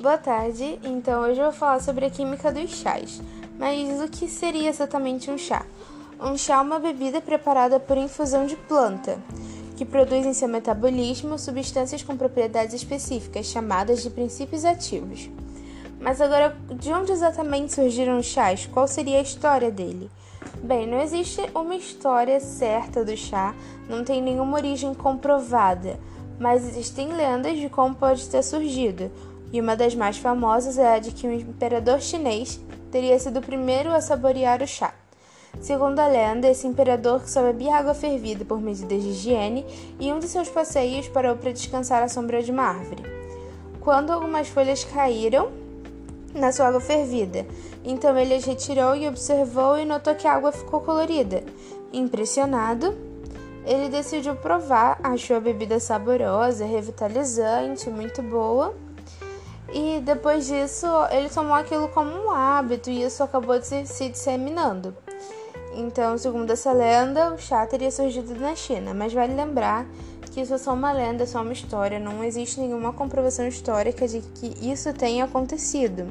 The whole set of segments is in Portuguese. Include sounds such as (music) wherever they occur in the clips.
Boa tarde, então hoje eu vou falar sobre a química dos chás. Mas o que seria exatamente um chá? Um chá é uma bebida preparada por infusão de planta, que produz em seu metabolismo substâncias com propriedades específicas, chamadas de princípios ativos. Mas agora, de onde exatamente surgiram os chás? Qual seria a história dele? Bem, não existe uma história certa do chá, não tem nenhuma origem comprovada, mas existem lendas de como pode ter surgido, e uma das mais famosas é a de que o imperador chinês teria sido o primeiro a saborear o chá. Segundo a lenda, esse imperador só bebia água fervida por medidas de higiene e um de seus passeios parou para descansar à sombra de uma árvore. Quando algumas folhas caíram na sua água fervida, então ele as retirou e observou e notou que a água ficou colorida. Impressionado, ele decidiu provar, achou a bebida saborosa, revitalizante, muito boa. E depois disso, ele tomou aquilo como um hábito e isso acabou se, se disseminando. Então, segundo essa lenda, o chá teria surgido na China, mas vale lembrar que isso é só uma lenda, é só uma história, não existe nenhuma comprovação histórica de que isso tenha acontecido.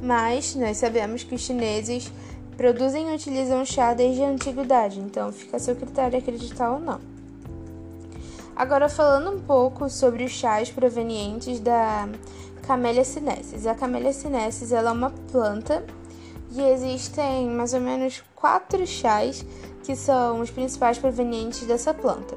Mas nós sabemos que os chineses produzem e utilizam chá desde a antiguidade, então fica a seu critério acreditar ou não. Agora falando um pouco sobre os chás provenientes da Camellia sinensis. A Camellia sinensis ela é uma planta e existem mais ou menos quatro chás que são os principais provenientes dessa planta.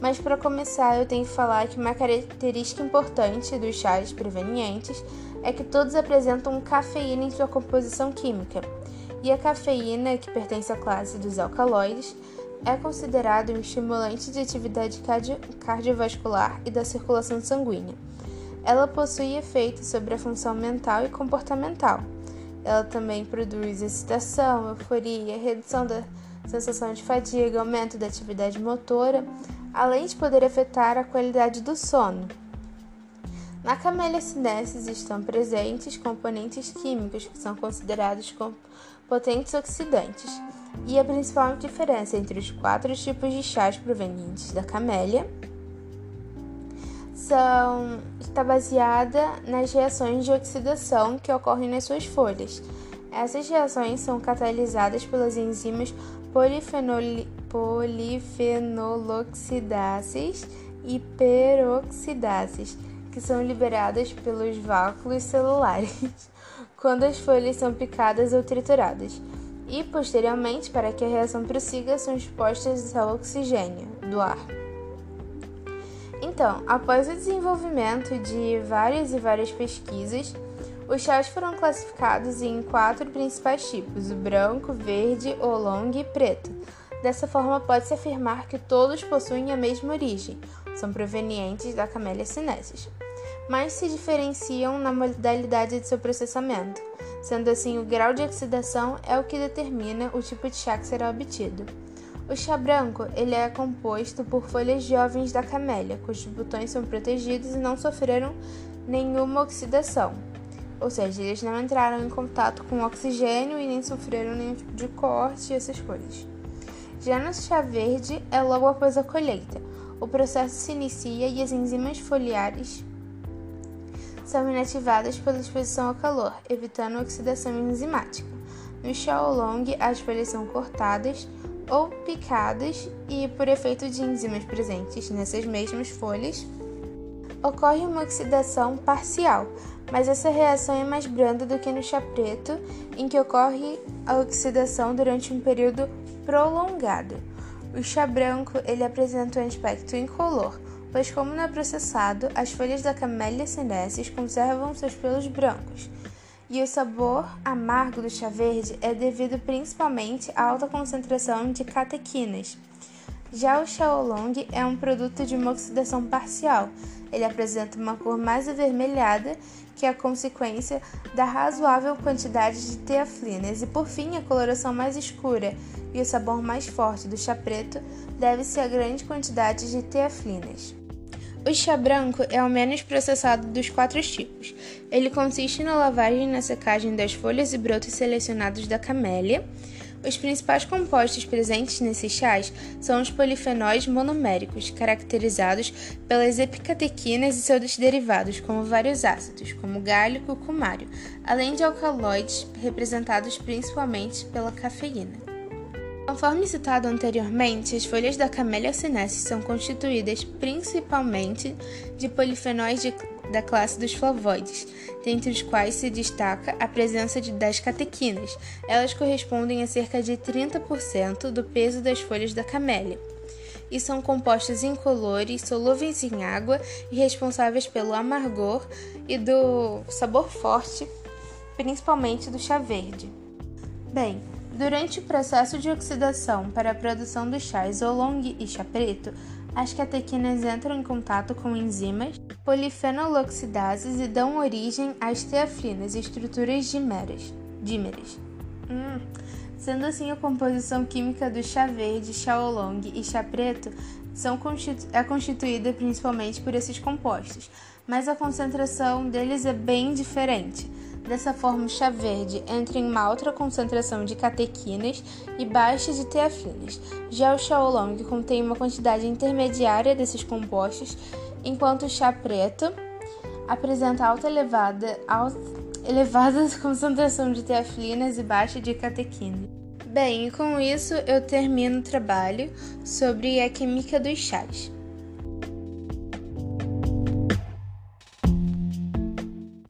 Mas para começar, eu tenho que falar que uma característica importante dos chás provenientes é que todos apresentam cafeína em sua composição química. E a cafeína, que pertence à classe dos alcaloides, é considerado um estimulante de atividade cardio cardiovascular e da circulação sanguínea. Ela possui efeitos sobre a função mental e comportamental ela também produz excitação, euforia, redução da sensação de fadiga, aumento da atividade motora, além de poder afetar a qualidade do sono. Na camélia sinensis estão presentes componentes químicos que são considerados potentes oxidantes. E a principal diferença entre os quatro tipos de chás provenientes da camélia são, está baseada nas reações de oxidação que ocorrem nas suas folhas. Essas reações são catalisadas pelas enzimas polifenoloxidases e peroxidases, que são liberadas pelos vácuos celulares (laughs) quando as folhas são picadas ou trituradas. E, posteriormente, para que a reação prossiga, são expostas ao oxigênio do ar. Então, após o desenvolvimento de várias e várias pesquisas, os chás foram classificados em quatro principais tipos: o branco, verde, oolong e preto. Dessa forma, pode-se afirmar que todos possuem a mesma origem, são provenientes da Camellia sinensis, mas se diferenciam na modalidade de seu processamento. Sendo assim, o grau de oxidação é o que determina o tipo de chá que será obtido. O chá branco ele é composto por folhas jovens da camélia, cujos botões são protegidos e não sofreram nenhuma oxidação. Ou seja, eles não entraram em contato com oxigênio e nem sofreram nenhum tipo de corte e essas coisas. Já no chá verde é logo após a colheita. O processo se inicia e as enzimas foliares são inativadas pela exposição ao calor, evitando a oxidação enzimática. No chá oolong, as folhas são cortadas, ou picadas e, por efeito de enzimas presentes nessas mesmas folhas, ocorre uma oxidação parcial, mas essa reação é mais branda do que no chá preto, em que ocorre a oxidação durante um período prolongado. O chá branco ele apresenta um aspecto incolor, pois como não é processado, as folhas da Camellia sinensis conservam seus pelos brancos e o sabor amargo do chá verde é devido principalmente à alta concentração de catequinas. Já o chá oolong é um produto de uma oxidação parcial. Ele apresenta uma cor mais avermelhada, que é a consequência da razoável quantidade de teaflinas, e por fim, a coloração mais escura e o sabor mais forte do chá preto deve-se à grande quantidade de teaflinas. O chá branco é o menos processado dos quatro tipos. Ele consiste na lavagem e na secagem das folhas e brotos selecionados da camélia. Os principais compostos presentes nesses chás são os polifenóis monoméricos, caracterizados pelas epicatequinas e seus derivados, como vários ácidos, como galho e cucumário, além de alcaloides, representados principalmente pela cafeína. Conforme citado anteriormente, as folhas da Camellia sinensis são constituídas principalmente de polifenóis de, da classe dos flavoides, dentre os quais se destaca a presença de, das catequinas. Elas correspondem a cerca de 30% do peso das folhas da camélia e são compostos incolores, solúveis em água e responsáveis pelo amargor e do sabor forte, principalmente do chá verde. Bem, Durante o processo de oxidação para a produção dos chás oolong e chá preto, as catequinas entram em contato com enzimas polifenoloxidases e dão origem às teaflinas, estruturas dímeras. dímeras. Hum. Sendo assim, a composição química do chá verde, chá oolong e chá preto são constitu é constituída principalmente por esses compostos, mas a concentração deles é bem diferente. Dessa forma, o chá verde entra em uma alta concentração de catequinas e baixa de teaflinas. Já o chá oolong contém uma quantidade intermediária desses compostos, enquanto o chá preto apresenta alta elevada, alta, elevada (laughs) concentração de teaflinas e baixa de catequinas. Bem, com isso eu termino o trabalho sobre a química dos chás.